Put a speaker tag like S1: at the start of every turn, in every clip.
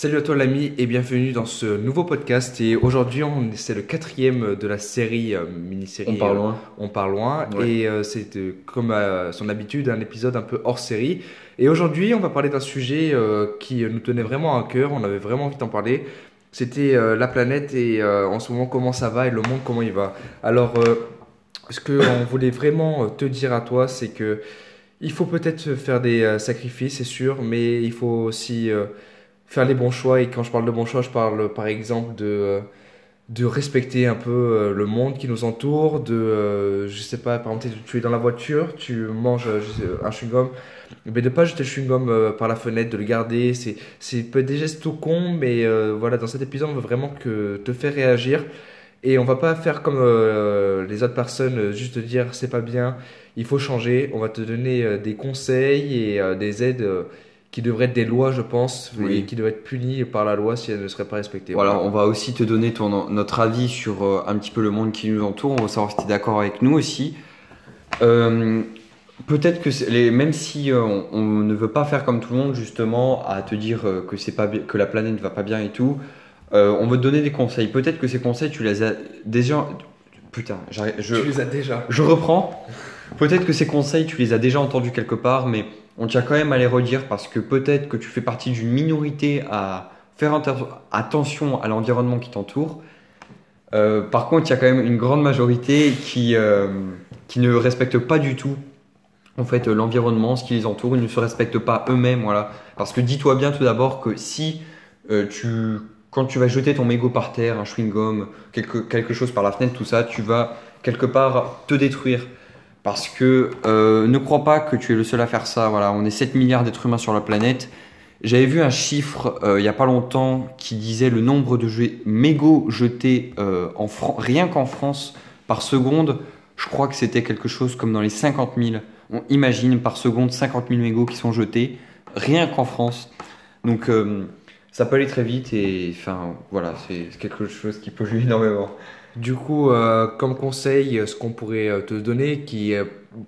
S1: Salut à toi l'ami et bienvenue dans ce nouveau podcast et aujourd'hui on- c'est le quatrième de la série euh, mini-série
S2: On part
S1: euh,
S2: loin.
S1: On part loin
S2: Ouais.
S1: et euh, c'est comme à son habitude un épisode un peu hors série et aujourd'hui on va parler d'un sujet qui nous tenait vraiment à cœur, on avait vraiment envie d'en parler. C'était la planète et en ce moment comment ça va et le monde comment il va. Alors ce qu'on voulait vraiment te dire à toi c'est que il faut peut-être faire des sacrifices c'est sûr mais il faut aussi faire les bons choix. Et quand je parle de bons choix, je parle par exemple de, euh, de respecter un peu euh, le monde qui nous entoure, de, euh, je sais pas, par exemple, tu es dans la voiture, tu manges sais, un chewing-gum, mais de pas jeter le chewing-gum par la fenêtre, de le garder, c'est, c'est des gestes tout cons, mais euh, voilà, dans cet épisode, on veut vraiment que te faire réagir. Et on va pas faire comme euh, les autres personnes, juste te dire c'est pas bien, il faut changer. On va te donner des conseils et euh, des aides qui devraient être des lois, je pense,
S2: Oui.
S1: et qui devraient être punies par la loi si elles ne seraient pas respectées.
S2: Voilà, on va aussi te donner ton, notre avis sur euh, un petit peu le monde qui nous entoure. On va savoir si tu es d'accord avec nous aussi. Euh, Peut-être que les, même si euh, on, on ne veut pas faire comme tout le monde justement à te dire que c'est pas que la planète ne va pas bien et tout, on veut te donner des conseils. Peut-être que ces conseils tu les as déjà. Putain, je,
S1: Tu les as déjà.
S2: Je reprends. Peut-être que ces conseils, tu les as déjà entendus quelque part, mais on tient quand même à les redire parce que peut-être que tu fais partie d'une minorité à faire attention à l'environnement qui t'entoure. Euh, par contre, il y a quand même une grande majorité qui, euh, ne respecte pas du tout en fait, l'environnement, ce qui les entoure. Ils ne se respectent pas eux-mêmes. Voilà. Parce que dis-toi bien tout d'abord que si euh, tu, quand tu vas jeter ton mégot par terre, un chewing-gum, quelque chose par la fenêtre, tout ça, tu vas quelque part te détruire. Parce que euh, ne crois pas que tu es le seul à faire ça. Voilà, on est 7 milliards d'êtres humains sur la planète. J'avais vu un chiffre euh, il n'y a pas longtemps qui disait le nombre de jets- mégots jetés euh, en rien qu'en France par seconde. Je crois que c'était quelque chose comme dans les 50 000. On imagine par seconde 50 000 mégots qui sont jetés rien qu'en France. Donc ça peut aller très vite et enfin voilà, c'est quelque chose qui pollue énormément.
S1: Du coup, euh, comme conseil, euh, ce qu'on pourrait euh, te donner, qui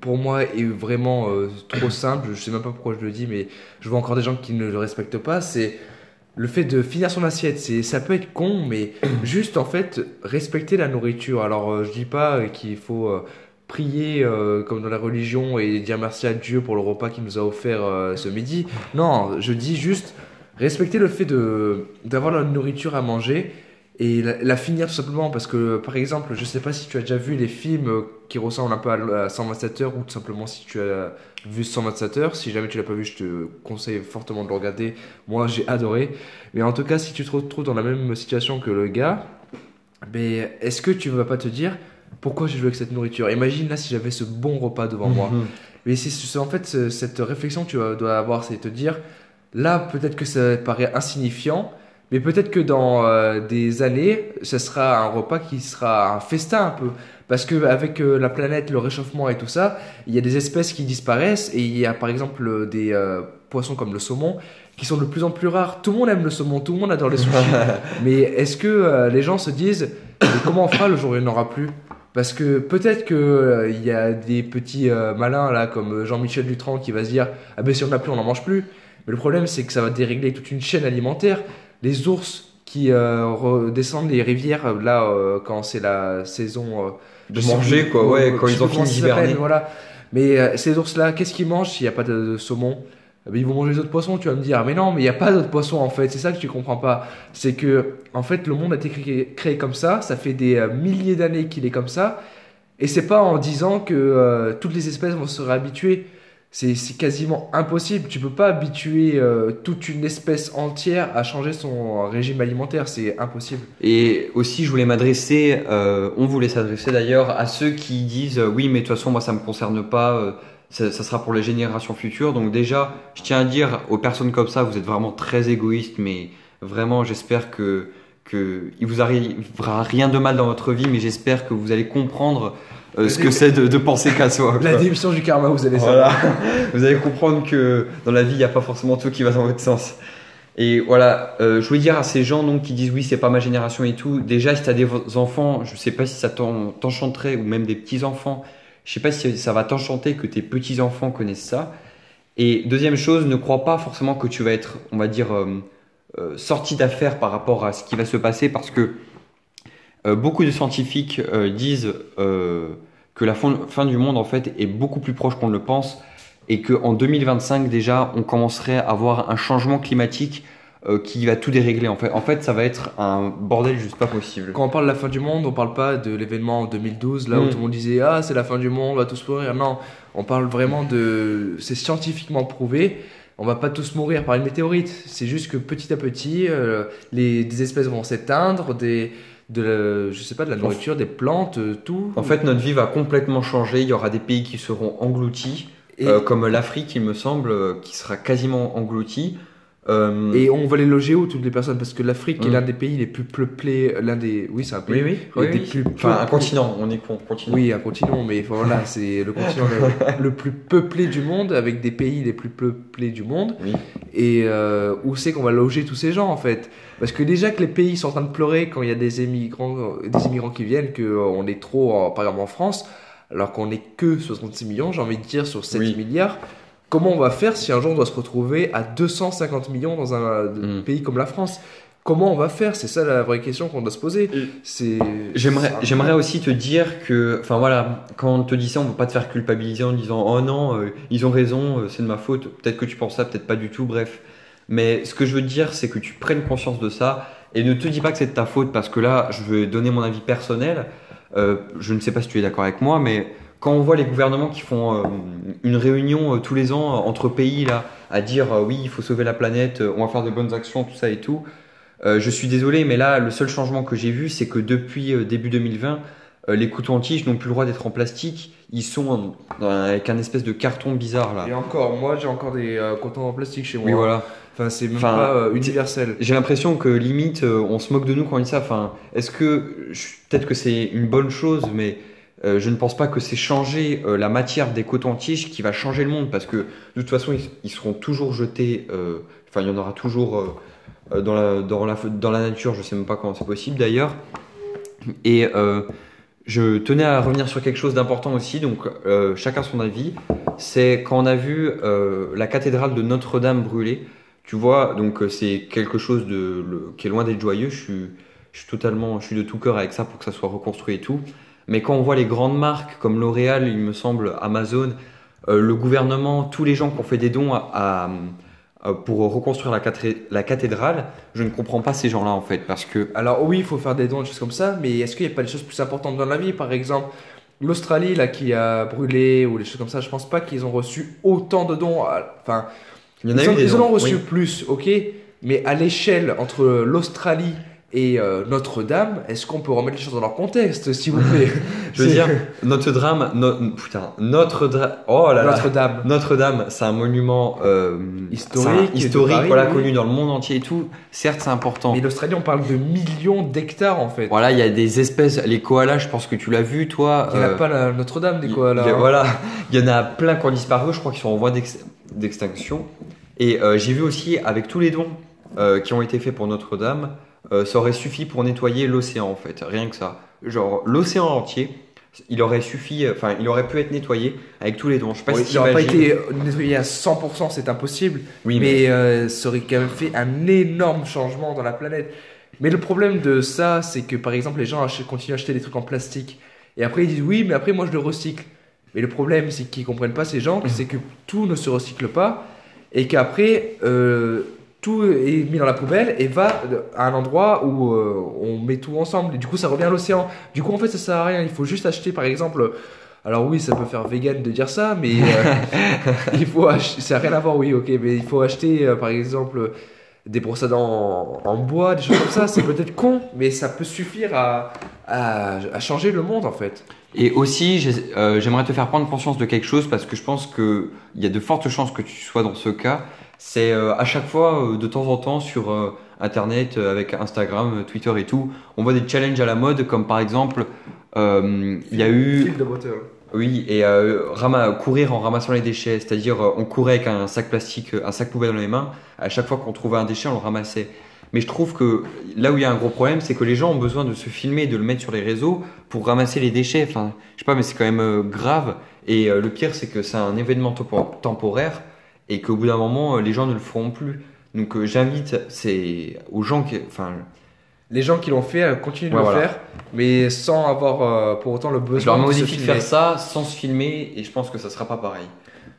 S1: pour moi est vraiment euh, trop simple, je sais même pas pourquoi je le dis, mais je vois encore des gens qui ne le respectent pas, c'est le fait de finir son assiette. C'est, ça peut être con, mais juste en fait respecter la nourriture. Alors euh, je dis pas qu'il faut prier euh, comme dans la religion et dire merci à Dieu pour le repas qu'il nous a offert euh, ce midi. Non, je dis juste respecter le fait de d'avoir la nourriture à manger et la, la finir tout simplement parce que par exemple je sais pas si tu as déjà vu les films qui ressemblent un peu à, à 127 heures ou tout simplement si tu as vu 127 heures. Si jamais tu l'as pas vu je te conseille fortement de le regarder. Moi j'ai adoré. Mais en tout cas si tu te retrouves dans la même situation que le gars mais est-ce que tu vas pas te dire pourquoi j'ai joué avec cette nourriture? Imagine là si j'avais ce bon repas devant moi.
S2: Mhm.
S1: mais c'est en fait ce- cette réflexion que tu dois avoir, c'est te dire, là peut-être que ça paraît insignifiant, mais peut-être que dans euh, des années, ce sera un repas qui sera un festin un peu. Parce que avec euh, la planète, le réchauffement et tout ça, il y a des espèces qui disparaissent et il y a par exemple euh, des euh, poissons comme le saumon qui sont de plus en plus rares. Tout le monde aime le saumon, tout le monde adore les sushis. mais est-ce que les gens se disent, mais comment on fera le jour où il n'y en aura plus? Parce que peut-être que il y a des petits malins là comme Jean-Michel Dutran qui va se dire ah ben si on n'a plus on n'en mange plus. Mais le problème c'est que ça va dérégler toute une chaîne alimentaire. Les ours qui euh, redescendent les rivières euh, là euh, quand c'est la saison euh,
S2: De manger, quoi, ouais, quand ils ont fini d'hiberner.
S1: Voilà. Mais ces ours là qu'est-ce qu'ils mangent s'il n'y a pas de, de saumon? Eh ben, ils vont manger les autres poissons, tu vas me dire, mais non, mais il n'y a pas d'autres poissons en fait, c'est ça que tu comprends pas. C'est que, en fait, le monde a été créé, créé comme ça, ça fait des milliers d'années qu'il est comme ça, et c'est pas en disant que toutes les espèces vont se réhabituer. C'est quasiment impossible. Tu peux pas habituer euh, toute une espèce entière à changer son régime alimentaire. C'est impossible.
S2: Et aussi, je voulais m'adresser, euh, on voulait s'adresser d'ailleurs à ceux qui disent euh, oui, mais de toute façon, moi, ça me concerne pas, ça, ça sera pour les générations futures. Donc déjà, je tiens à dire aux personnes comme ça, vous êtes vraiment très égoïstes, mais vraiment, j'espère que que il vous arrivera rien de mal dans votre vie, mais j'espère que vous allez comprendre euh, ce que c'est de, de penser qu'à soi.
S1: La démission du karma, vous allez
S2: Voilà. Vous allez comprendre que dans la vie, il n'y a pas forcément tout qui va dans votre sens. Et voilà, euh, je voulais dire à ces gens donc, qui disent oui, c'est pas ma génération et tout. Déjà, si tu as des enfants, je sais pas si ça t'en- t'enchanterait, ou même des petits-enfants, je sais pas si ça va t'enchanter que tes petits-enfants connaissent ça. Et deuxième chose, ne crois pas forcément que tu vas être, on va dire, euh, euh, sortie d'affaire par rapport à ce qui va se passer parce que beaucoup de scientifiques euh, disent euh, que la fin, fin du monde en fait est beaucoup plus proche qu'on ne le pense et qu'en 2025 déjà on commencerait à avoir un changement climatique euh, qui va tout dérégler en fait. En fait ça va être un bordel juste pas possible.
S1: Quand on parle de la fin du monde, on parle pas de l'événement en 2012, là où
S2: Mm.
S1: tout le monde disait Ah, c'est la fin du monde, on va tous mourir. Non, on parle vraiment de. C'est scientifiquement prouvé. On va pas tous mourir par une météorite. C'est juste que petit à petit, euh, les, des espèces vont s'éteindre, des, de la- je sais pas, de la nourriture, des plantes, euh, tout.
S2: En fait notre vie va complètement changer, il y aura des pays qui seront engloutis,
S1: et,
S2: euh, comme l'Afrique il me semble, euh, qui sera quasiment engloutie. Euh,
S1: et on va les loger où toutes les personnes? Parce que l'Afrique est
S2: Mm.
S1: l'un des pays les plus peuplés, l'un des. Oui, c'est un pays.
S2: oui, oui,
S1: des plus
S2: Enfin, un continent, on est con, continent.
S1: Oui, un continent, mais voilà, c'est le continent le, le plus peuplé du monde, avec des pays les plus peuplés du monde.
S2: Oui.
S1: Et euh, où c'est qu'on va loger tous ces gens, en fait? Parce que déjà que les pays sont en train de pleurer quand il y a des immigrants, des immigrants qui viennent, qu'on est trop, en- par exemple en France, alors qu'on n'est que 66 millions, j'ai envie de dire, sur 7
S2: Oui.
S1: milliards. Comment on va faire si un jour on doit se retrouver à 250 millions dans un
S2: Mm.
S1: pays comme la France? Comment on va faire? C'est ça la vraie question qu'on doit se poser. C'est.
S2: J'aimerais, aussi te dire que, enfin voilà, quand on te dit ça, on ne peut pas te faire culpabiliser en disant oh non, euh, ils ont raison, euh, c'est de ma faute. Peut-être que tu penses ça, peut-être pas du tout, bref. Mais ce que je veux te dire, c'est que tu prennes conscience de ça et ne te dis pas que c'est de ta faute parce que là, je vais donner mon avis personnel. Euh, je ne sais pas si tu es d'accord avec moi, mais quand on voit les gouvernements qui font euh, une réunion euh, tous les ans euh, entre pays là, à dire oui, il faut sauver la planète, on va faire de bonnes actions, tout ça et tout. Je suis désolé, mais là, le seul changement que j'ai vu, c'est que depuis début 2020, euh, les couteaux en tige n'ont plus le droit d'être en plastique. Ils sont avec un espèce de carton bizarre là.
S1: Et encore, moi j'ai encore des euh, contents en plastique chez moi.
S2: Oui, voilà.
S1: Enfin, c'est même
S2: Enfin,
S1: pas euh, universel.
S2: J'ai l'impression que limite, on se moque de nous quand on dit ça. Enfin, est-ce que peut-être que c'est une bonne chose, mais euh, je ne pense pas que c'est changer euh, la matière des cotons-tiges qui va changer le monde, parce que de toute façon, ils, seront toujours jetés. euh, Enfin, il y en aura toujours dans la nature. Je sais même pas comment c'est possible d'ailleurs. Et je tenais à revenir sur quelque chose d'important aussi, donc chacun son avis. C'est quand on a vu la cathédrale de Notre-Dame brûler. Tu vois, donc c'est quelque chose de, qui est loin d'être joyeux. Je suis totalement, je suis de tout cœur avec ça pour que ça soit reconstruit et tout. Mais quand on voit les grandes marques comme L'Oréal, il me semble, Amazon, euh, le gouvernement, tous les gens qui ont fait des dons à, à- à- pour reconstruire la, cathé- la cathédrale, je ne comprends pas ces gens-là en fait, parce que
S1: Alors oui, il faut faire des dons, des choses comme ça, mais est-ce qu'il n'y a pas des choses plus importantes dans la vie? Par exemple, l'Australie là qui a brûlé ou des choses comme ça, je pense pas qu'ils ont reçu autant de dons. à- Enfin,
S2: il y en a
S1: ils,
S2: eu
S1: ont-
S2: des
S1: ils en ont reçu
S2: oui.
S1: plus, ok, mais à l'échelle entre l'Australie et euh, Notre-Dame, est-ce qu'on peut remettre les choses dans leur contexte, s'il vous plaît?
S2: Je veux dire, Notre Dame, no- putain, Notre Dame, oh là là,
S1: Notre-Dame.
S2: Notre-Dame, c'est un monument euh,
S1: Historique
S2: un- historique,
S1: Paris,
S2: voilà,
S1: oui.
S2: connu dans le monde entier et tout. Certes, c'est important.
S1: Mais l'Australie, on parle de millions d'hectares en fait.
S2: Voilà, il y a des espèces, les koalas, je pense que tu l'as vu, toi.
S1: Il n'y en a
S2: euh,
S1: pas la Notre-Dame des koalas.
S2: il y a-
S1: hein.
S2: Voilà, il y en a plein qui ont disparu, je crois qu'ils sont en voie d'ex- d'extinction. Et j'ai vu aussi, avec tous les dons qui ont été faits pour Notre-Dame, euh, ça aurait suffi pour nettoyer l'océan en fait, rien que ça. Genre, l'océan entier, il aurait suffi, euh, enfin, il aurait pu être nettoyé avec tous les dons. Je sais pas
S1: Oui,
S2: si
S1: il n'aurait pas été nettoyé à 100%, c'est impossible.
S2: Oui, mais,
S1: mais euh, ça aurait quand même fait un énorme changement dans la planète. Mais le problème de ça, c'est que par exemple, les gens continuent à acheter des trucs en plastique. Et après, ils disent oui, mais après, moi, je le recycle. Mais le problème, c'est qu'ils comprennent pas ces gens, c'est que tout ne se recycle pas. Et qu'après, euh, tout est mis dans la poubelle et va à un endroit où euh, on met tout ensemble. Et du coup, ça revient à l'océan. Du coup, en fait, ça sert à rien. Il faut juste acheter, par exemple. Alors oui, ça peut faire vegan de dire ça, mais euh, il faut acheter. Ça n'a rien à voir, oui, ok, mais il faut acheter, euh, par exemple, des brosses à dents en, en bois, des choses comme ça. C'est peut-être con, mais ça peut suffire à, à, à changer le monde, en fait.
S2: Et aussi, j'ai- euh, j'aimerais te faire prendre conscience de quelque chose parce que je pense qu'il y a de fortes chances que tu sois dans ce cas. C'est euh, à chaque fois, euh, de temps en temps, sur euh, Internet, avec Instagram, Twitter et tout, on voit des challenges à la mode, comme par exemple, il y a eu,
S1: Fil de bottle.
S2: oui, et euh, rama- courir en ramassant les déchets, c'est-à-dire euh, on courait avec un sac plastique, un sac poubelle dans les mains. À chaque fois qu'on trouvait un déchet, on le ramassait. Mais je trouve que là où il y a un gros problème, c'est que les gens ont besoin de se filmer de le mettre sur les réseaux pour ramasser les déchets. Enfin, je sais pas, mais c'est quand même euh, grave. Et le pire, c'est que c'est un événement tempo- temporaire et qu'au bout d'un moment, euh, les gens ne le feront plus. Donc euh, j'invite c'est aux gens qui, enfin,
S1: Les gens qui l'ont fait euh, continuent de
S2: Ouais,
S1: le
S2: voilà.
S1: faire, mais sans avoir euh, pour autant le besoin de se filmer.
S2: faire ça sans se filmer et je pense que ça sera pas pareil.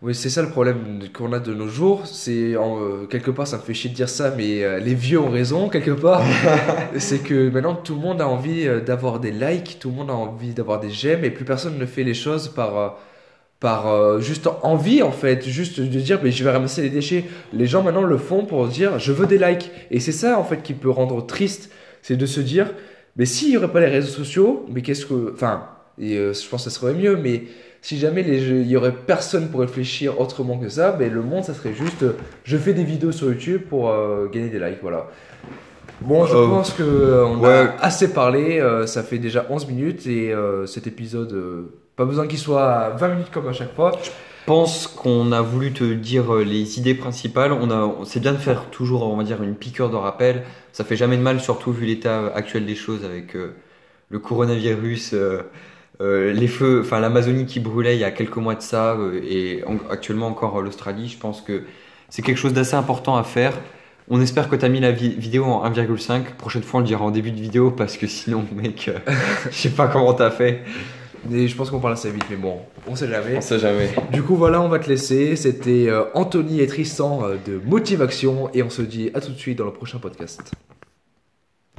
S1: Oui, c'est ça le problème qu'on a de nos jours. C'est euh, quelque part, ça me fait chier de dire ça, mais les vieux ont raison quelque part. c'est que maintenant tout le monde a envie d'avoir des likes, tout le monde a envie d'avoir des j'aime, et plus personne ne fait les choses par par euh, juste envie en fait, juste de dire mais je vais ramasser les déchets. Les gens maintenant le font pour dire je veux des likes, et c'est ça en fait qui peut rendre triste, c'est de se dire mais s'il y aurait pas les réseaux sociaux, mais qu'est-ce que, enfin, et euh, je pense que ça serait mieux, mais si jamais il y aurait personne pour réfléchir autrement que ça, ben le monde ça serait juste euh, je fais des vidéos sur YouTube pour gagner des likes, voilà. Bon, je
S2: Euh,
S1: pense que euh, on
S2: ouais.
S1: a assez parlé, euh, ça fait déjà 11 minutes et cet épisode, pas besoin qu'il soit à 20 minutes comme à chaque fois.
S2: Je pense qu'on a voulu te dire les idées principales. On a, c'est bien de faire toujours, on va dire, une piqûre de rappel. Ça fait jamais de mal, surtout vu l'état actuel des choses avec le coronavirus, euh, les feux, enfin l'Amazonie qui brûlait il y a quelques mois de ça, euh, et en- actuellement encore l'Australie. Je pense que c'est quelque chose d'assez important à faire. On espère que tu as mis la vi- vidéo en 1,5. Prochaine fois, on le dira en début de vidéo parce que sinon, mec, euh, je sais pas comment t'as fait.
S1: Et je pense qu'on parle assez vite, mais bon, on sait jamais.
S2: sait jamais.
S1: Du coup, voilà, on va te laisser. C'était euh, Anthony et Tristan euh, de Motivation et on se dit à tout de suite dans le prochain podcast.